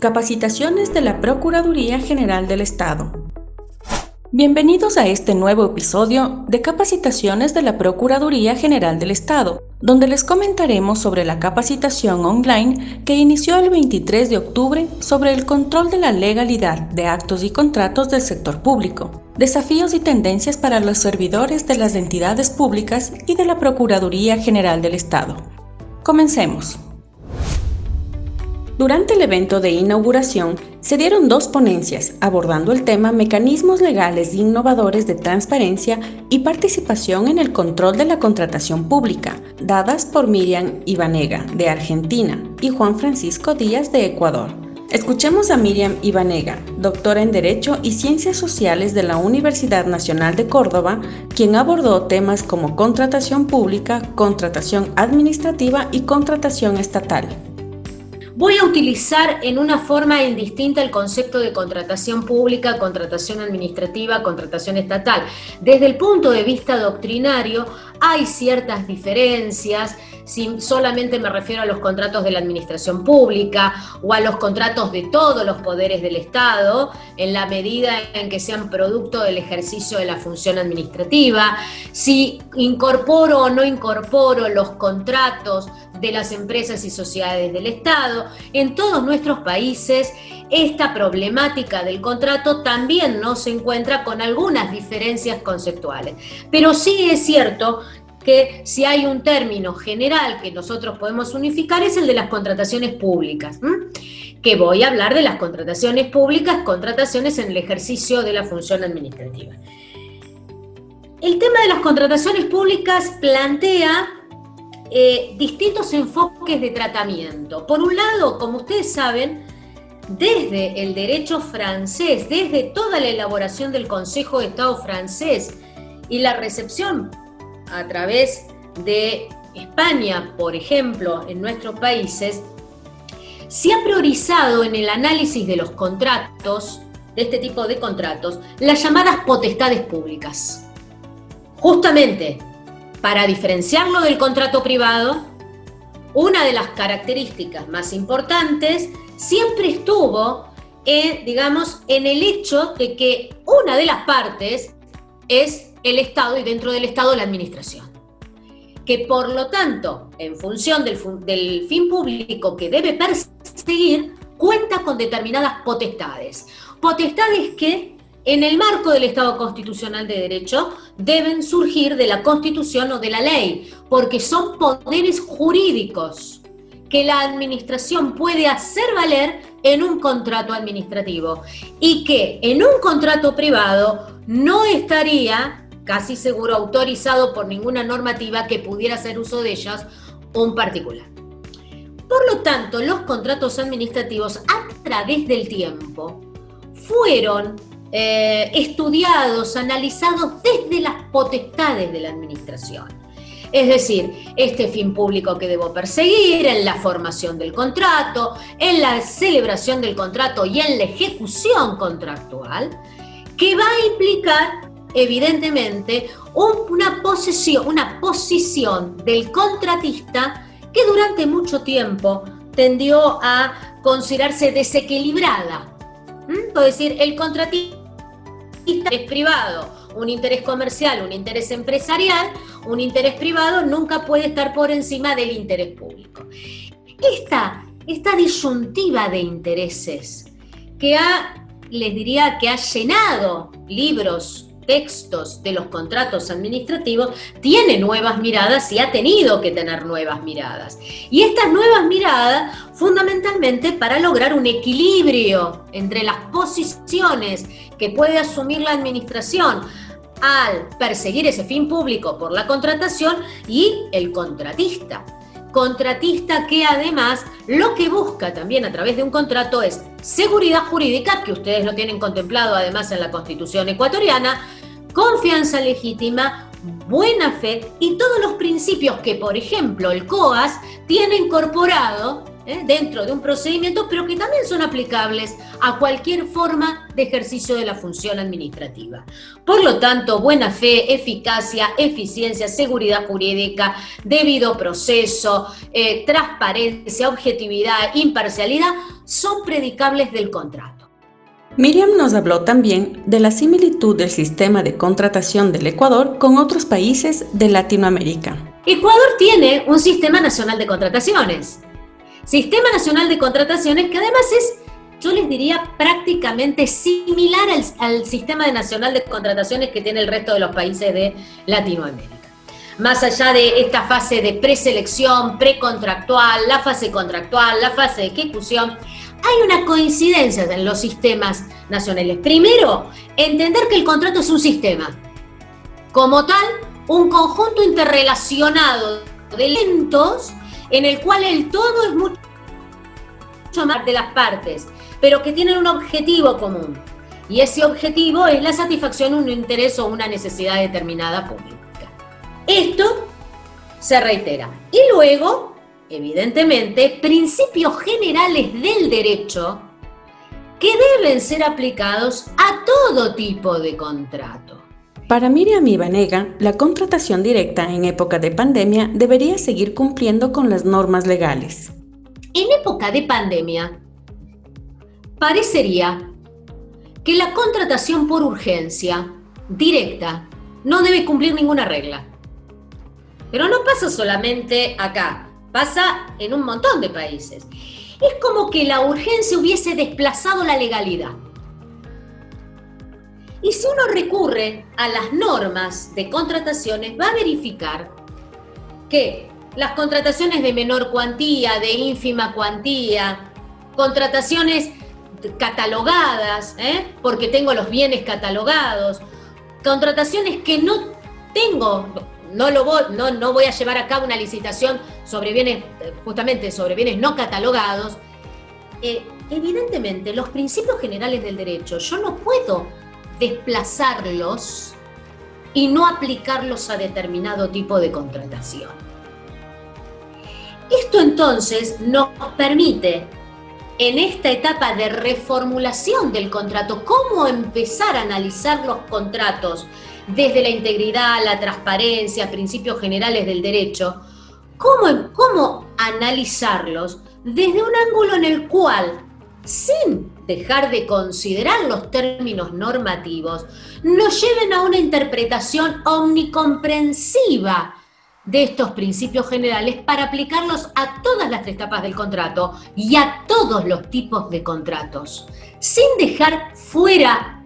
Capacitaciones de la Procuraduría General del Estado. Bienvenidos a este nuevo episodio de Capacitaciones de la Procuraduría General del Estado, donde les comentaremos sobre la capacitación online que inició el 23 de octubre sobre el control de la legalidad de actos y contratos del sector público, desafíos y tendencias para los servidores de las entidades públicas y de la Procuraduría General del Estado. Comencemos. Durante el evento de inauguración se dieron dos ponencias abordando el tema Mecanismos legales innovadores de transparencia y participación en el control de la contratación pública, dadas por Miriam Ibanega, de Argentina, y Juan Francisco Díaz, de Ecuador. Escuchemos a Miriam Ibanega, doctora en Derecho y Ciencias Sociales de la Universidad Nacional de Córdoba, quien abordó temas como contratación pública, contratación administrativa y contratación estatal. Voy a utilizar en una forma indistinta el concepto de contratación pública, contratación administrativa, contratación estatal. Desde el punto de vista doctrinario, hay ciertas diferencias, si solamente me refiero a los contratos de la administración pública o a los contratos de todos los poderes del Estado, en la medida en que sean producto del ejercicio de la función administrativa, si incorporo o no incorporo los contratos de las empresas y sociedades del Estado. En todos nuestros países esta problemática del contrato también no se encuentra con algunas diferencias conceptuales. Pero sí es cierto que si hay un término general que nosotros podemos unificar es el de las contrataciones públicas. Que voy a hablar de las contrataciones públicas, contrataciones en el ejercicio de la función administrativa. El tema de las contrataciones públicas plantea eh, distintos enfoques de tratamiento. Por un lado, como ustedes saben, desde el derecho francés, desde toda la elaboración del Consejo de Estado francés y la recepción a través de España, por ejemplo, en nuestros países, se ha priorizado en el análisis de los contratos, de este tipo de contratos, las llamadas potestades públicas. Justamente para diferenciarlo del contrato privado, una de las características más importantes siempre estuvo, en, digamos, en el hecho de que una de las partes es el Estado y dentro del Estado la administración. Que por lo tanto, en función del, fin público que debe perseguir, cuenta con determinadas potestades. Potestades que en el marco del Estado constitucional de derecho, deben surgir de la Constitución o de la ley, porque son poderes jurídicos que la administración puede hacer valer en un contrato administrativo y que en un contrato privado no estaría casi seguro autorizado por ninguna normativa que pudiera hacer uso de ellas un particular. Por lo tanto, los contratos administrativos a través del tiempo fueron eh, estudiados, analizados desde las potestades de la administración. Es decir, este fin público que debo perseguir en la formación del contrato, en la celebración del contrato y en la ejecución contractual, que va a implicar, evidentemente, una, posesión, una posición del contratista que durante mucho tiempo tendió a considerarse desequilibrada. ¿Mm? Es decir, el contratista interés privado, un interés comercial, un interés empresarial, un interés privado nunca puede estar por encima del interés público. Esta, esta disyuntiva de intereses que ha, les diría que ha llenado libros textos de los contratos administrativos tiene nuevas miradas y ha tenido que tener nuevas miradas. Y estas nuevas miradas fundamentalmente para lograr un equilibrio entre las posiciones que puede asumir la administración al perseguir ese fin público por la contratación y el contratista contratista que además lo que busca también a través de un contrato es seguridad jurídica, que ustedes lo tienen contemplado además en la Constitución ecuatoriana, confianza legítima, buena fe y todos los principios que, por ejemplo, el COAS tiene incorporado ¿eh? dentro de un procedimiento, pero que también son aplicables a cualquier forma de ejercicio de la función administrativa. Por lo tanto, buena fe, eficacia, eficiencia, seguridad jurídica, debido proceso, eh, transparencia, objetividad, imparcialidad, son predicables del contrato. Miriam nos habló también de la similitud del sistema de contratación del Ecuador con otros países de Latinoamérica. Ecuador tiene un sistema nacional de contrataciones. Sistema Nacional de Contrataciones que además es, yo les diría, prácticamente similar al, Sistema Nacional de Contrataciones que tiene el resto de los países de Latinoamérica. Más allá de esta fase de preselección, precontractual, la fase contractual, la fase de ejecución, hay una coincidencia en los sistemas nacionales. Primero, entender que el contrato es un sistema. Como tal, un conjunto interrelacionado de elementos en el cual el todo es mucho más de las partes, pero que tienen un objetivo común. Y ese objetivo es la satisfacción de un interés o una necesidad determinada pública. Esto se reitera. Y luego, evidentemente, principios generales del derecho que deben ser aplicados a todo tipo de contrato. Para Miriam Ibanega, la contratación directa en época de pandemia debería seguir cumpliendo con las normas legales. En época de pandemia, parecería que la contratación por urgencia directa no debe cumplir ninguna regla. Pero no pasa solamente acá, pasa en un montón de países. Es como que la urgencia hubiese desplazado la legalidad. Y si uno recurre a las normas de contrataciones, va a verificar que las contrataciones de menor cuantía, de ínfima cuantía, contrataciones catalogadas, ¿eh? porque tengo los bienes catalogados, contrataciones que no tengo, no, lo voy, no, no voy a llevar a cabo una licitación sobre bienes, justamente sobre bienes no catalogados, eh, evidentemente los principios generales del derecho, yo no puedo desplazarlos y no aplicarlos a determinado tipo de contratación. Esto entonces nos permite en esta etapa de reformulación del contrato, cómo empezar a analizar los contratos desde la integridad, la transparencia, principios generales del derecho, cómo, cómo analizarlos desde un ángulo en el cual, sin dejar de considerar los términos normativos, nos lleven a una interpretación omnicomprensiva de estos principios generales para aplicarlos a todas las etapas del contrato y a todos los tipos de contratos, sin dejar fuera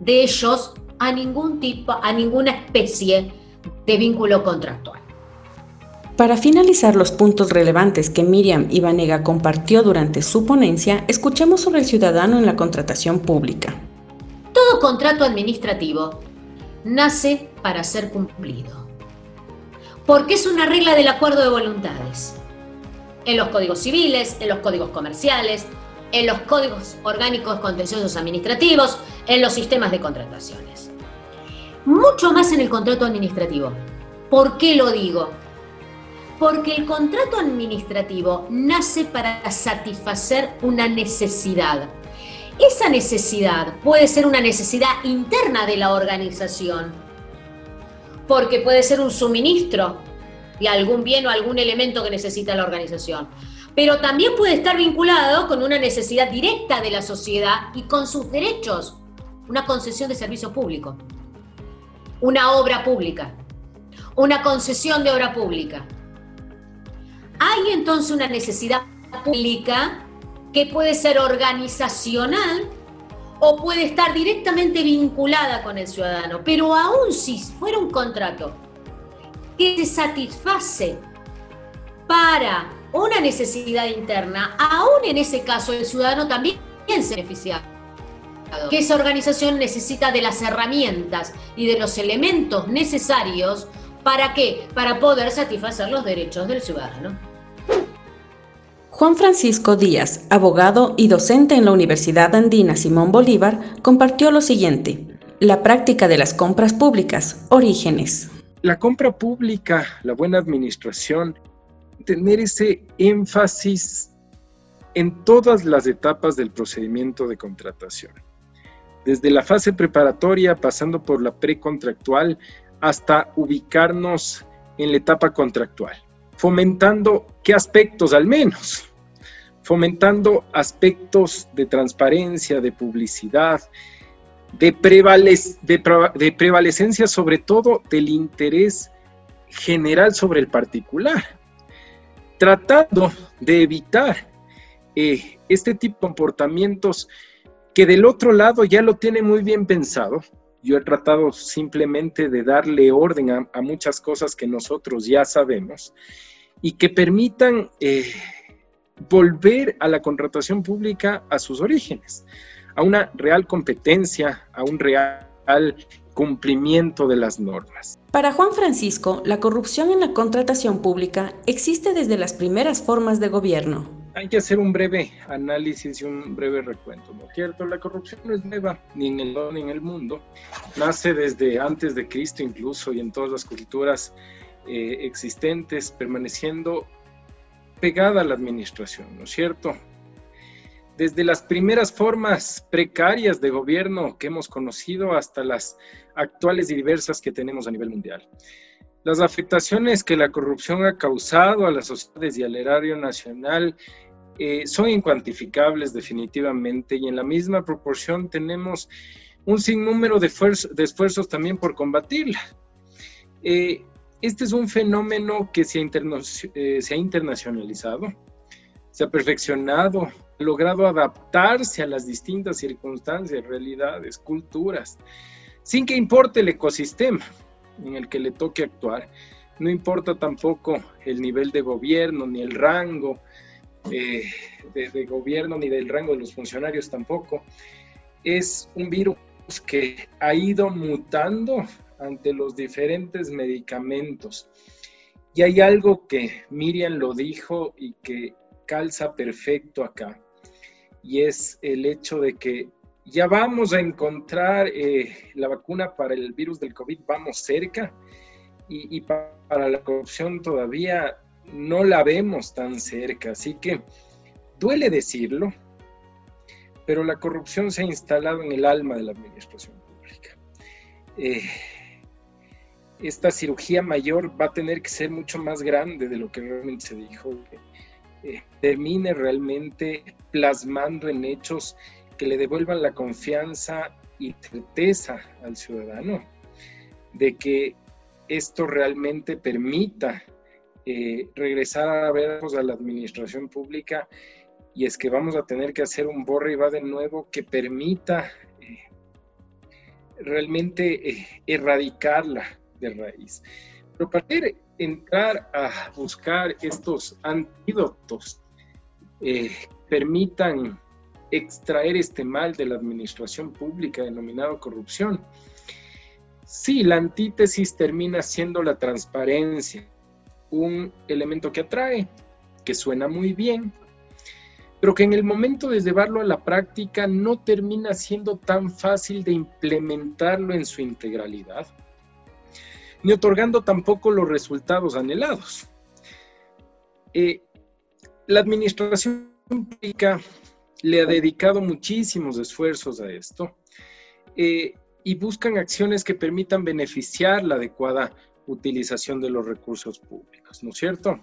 de ellos a ningún tipo, a ninguna especie de vínculo contractual. Para finalizar los puntos relevantes que Miriam Ibanega compartió durante su ponencia, escuchemos sobre el ciudadano en la contratación pública. Todo contrato administrativo nace para ser cumplido, porque es una regla del acuerdo de voluntades. En los códigos civiles, en los códigos comerciales, en los códigos orgánicos contenciosos administrativos, en los sistemas de contrataciones. Mucho más en el contrato administrativo. ¿Por qué lo digo? Porque el contrato administrativo nace para satisfacer una necesidad. Esa necesidad puede ser una necesidad interna de la organización, porque puede ser un suministro de algún bien o algún elemento que necesita la organización, pero también puede estar vinculado con una necesidad directa de la sociedad y con sus derechos, una concesión de servicio público, una obra pública, una concesión de obra pública. Hay entonces una necesidad pública que puede ser organizacional o puede estar directamente vinculada con el ciudadano, pero aún si fuera un contrato que se satisface para una necesidad interna, aún en ese caso el ciudadano también se beneficia. Que esa organización necesita de las herramientas y de los elementos necesarios para qué? Para poder satisfacer los derechos del ciudadano. Juan Francisco Díaz, abogado y docente en la Universidad Andina Simón Bolívar, compartió lo siguiente. La práctica de las compras públicas, orígenes. La compra pública, la buena administración, tener ese énfasis en todas las etapas del procedimiento de contratación, desde la fase preparatoria, pasando por la precontractual, hasta ubicarnos en la etapa contractual, fomentando qué aspectos al menos, fomentando aspectos de transparencia, de publicidad, de, prevalecencia sobre todo del interés general sobre el particular, tratando de evitar eh, este tipo de comportamientos que del otro lado ya lo tiene muy bien pensado. Yo he tratado simplemente de darle orden a, muchas cosas que nosotros ya sabemos y que permitan eh, volver a la contratación pública a sus orígenes, a una real competencia, a un real cumplimiento de las normas. Para Juan Francisco, la corrupción en la contratación pública existe desde las primeras formas de gobierno hay que hacer un breve análisis y un breve recuento, ¿no es cierto? La corrupción no es nueva ni en el ni en el mundo, nace desde antes de Cristo incluso y en todas las culturas eh, existentes, permaneciendo pegada a la administración, ¿no es cierto? Desde las primeras formas precarias de gobierno que hemos conocido hasta las actuales y diversas que tenemos a nivel mundial. Las afectaciones que la corrupción ha causado a las sociedades y al erario nacional eh, son incuantificables definitivamente y en la misma proporción tenemos un sinnúmero de, de esfuerzos también por combatirla. Eh, este es un fenómeno que se ha, eh, se ha internacionalizado, se ha perfeccionado, ha logrado adaptarse a las distintas circunstancias, realidades, culturas, sin que importe el ecosistema en el que le toque actuar. No importa tampoco el nivel de gobierno ni el rango, eh, de, gobierno ni del rango de los funcionarios tampoco. Es un virus que ha ido mutando ante los diferentes medicamentos. Y hay algo que Miriam lo dijo y que calza perfecto acá, y es el hecho de que ya vamos a encontrar eh, la vacuna para el virus del COVID, vamos cerca, y, y para la corrupción todavía no la vemos tan cerca, así que duele decirlo, pero la corrupción se ha instalado en el alma de la administración pública. Eh, esta cirugía mayor va a tener que ser mucho más grande de lo que realmente se dijo, que eh, termine realmente plasmando en hechos que le devuelvan la confianza y certeza al ciudadano de que esto realmente permita eh, regresar a ver a la administración pública. Y es que vamos a tener que hacer un borre y va de nuevo que permita eh, realmente erradicarla de raíz. Pero para entrar a buscar estos antídotos permitan extraer este mal de la administración pública denominado corrupción, sí, la antítesis termina siendo la transparencia, un elemento que atrae, que suena muy bien, pero que en el momento de llevarlo a la práctica no termina siendo tan fácil de implementarlo en su integralidad, ni otorgando tampoco los resultados anhelados. Eh, la administración pública le ha dedicado muchísimos esfuerzos a esto eh, y buscan acciones que permitan beneficiar la adecuada utilización de los recursos públicos, ¿no es cierto?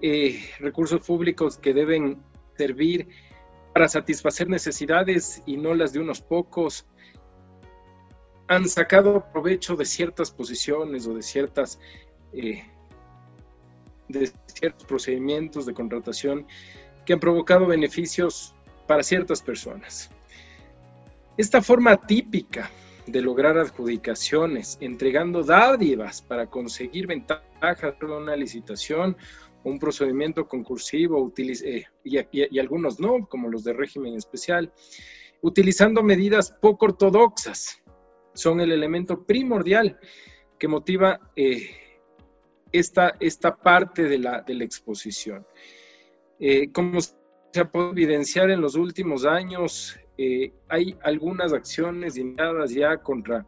Eh, recursos públicos que deben servir para satisfacer necesidades y no las de unos pocos, han sacado provecho de ciertas posiciones o de ciertas eh, ciertos procedimientos de contratación que han provocado beneficios para ciertas personas. Esta forma típica de lograr adjudicaciones, entregando dádivas para conseguir ventajas de una licitación, un procedimiento concursivo, eh, y, algunos no, como los de régimen especial, utilizando medidas poco ortodoxas, son el elemento primordial que motiva eh, esta, esta, parte de la, de la exposición. Eh, como se ha podido evidenciar en los últimos años, eh, hay algunas acciones iniciadas ya contra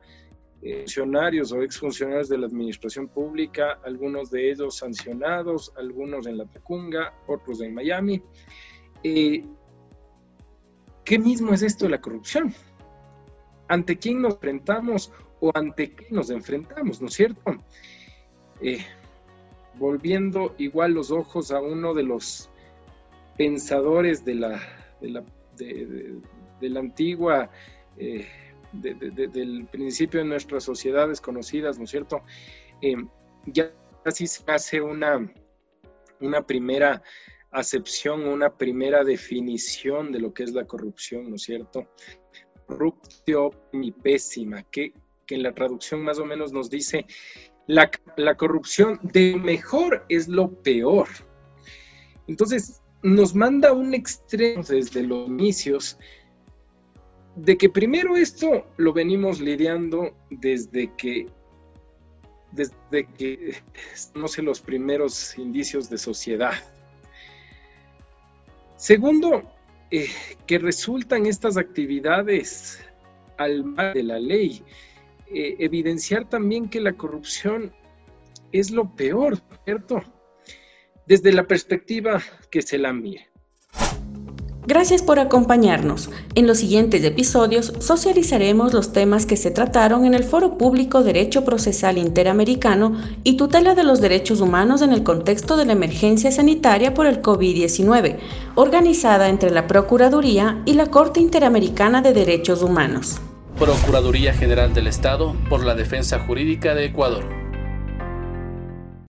funcionarios o exfuncionarios de la administración pública, algunos de ellos sancionados, algunos en la Tacunga, otros en Miami. ¿Qué mismo es esto de la corrupción? ¿Ante quién nos enfrentamos o ante qué nos enfrentamos, no es cierto? Eh, volviendo igual los ojos a uno de los pensadores de la, de la, antigua del principio de nuestras sociedades conocidas, ¿no es cierto? Eh, ya así se hace una, una primera acepción, una primera definición de lo que es la corrupción, ¿no es cierto? Corruptio y pésima, que, que, en la traducción más o menos nos dice, la, la corrupción de mejor es lo peor. Entonces, nos manda un extremo desde los inicios de que primero esto lo venimos lidiando desde que desde que no sé los primeros indicios de sociedad. Segundo, eh, que resultan estas actividades al mal de la ley, eh, evidenciar también que la corrupción es lo peor, ¿cierto? Desde la perspectiva que se la mire. Gracias por acompañarnos. En los siguientes episodios socializaremos los temas que se trataron en el Foro Público Derecho Procesal Interamericano y tutela de los derechos humanos en el contexto de la emergencia sanitaria por el COVID-19, organizada entre la Procuraduría y la Corte Interamericana de Derechos Humanos. Procuraduría General del Estado por la Defensa Jurídica de Ecuador.